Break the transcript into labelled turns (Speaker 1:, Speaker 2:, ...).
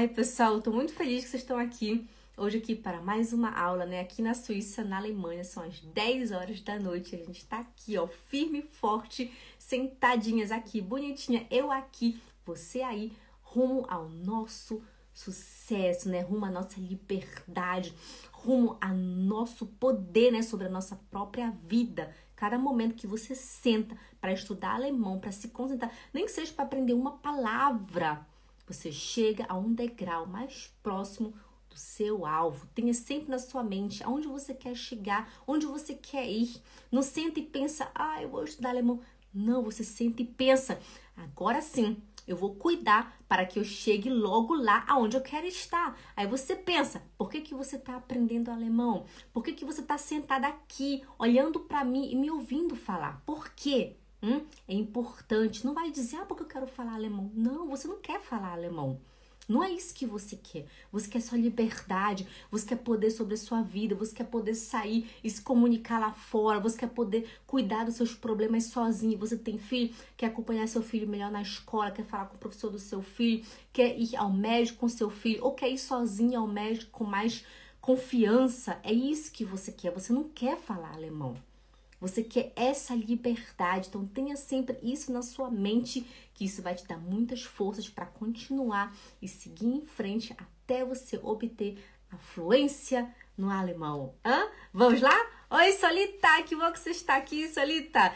Speaker 1: Ai, pessoal, estou muito feliz que vocês estão aqui hoje aqui para mais uma aula, né? Aqui na Suíça, na Alemanha, são as 10 horas da noite. A gente está aqui, ó, firme e forte, sentadinhas aqui, bonitinha, eu aqui, você aí, rumo ao nosso sucesso, né? Rumo à nossa liberdade, rumo ao nosso poder, né? Sobre a nossa própria vida. Cada momento que você senta para estudar alemão, para se concentrar, nem que seja para aprender uma palavra, você chega a um degrau mais próximo do seu alvo. Tenha sempre na sua mente aonde você quer chegar, onde você quer ir. Não senta e pensa, ah, eu vou estudar alemão. Não, você senta e pensa, agora sim, eu vou cuidar para que eu chegue logo lá aonde eu quero estar. Aí você pensa, por que, que você está aprendendo alemão? Por que, que você está sentada aqui, olhando para mim e me ouvindo falar? Por quê? Hum? É importante. Não vai dizer, ah, porque eu quero falar alemão. Não, você não quer falar alemão. Não é isso que você quer. Você quer sua liberdade, você quer poder sobre a sua vida, você quer poder sair e se comunicar lá fora, você quer poder cuidar dos seus problemas sozinho. Você tem filho, quer acompanhar seu filho melhor na escola, quer falar com o professor do seu filho, quer ir ao médico com seu filho, ou quer ir sozinho ao médico com mais confiança. É isso que você quer. Você não quer falar alemão. Você quer essa liberdade, então tenha sempre isso na sua mente, que isso vai te dar muitas forças para continuar e seguir em frente até você obter a fluência no alemão. Hã? Vamos lá? Oi, Solita, que bom que você está aqui, Solita.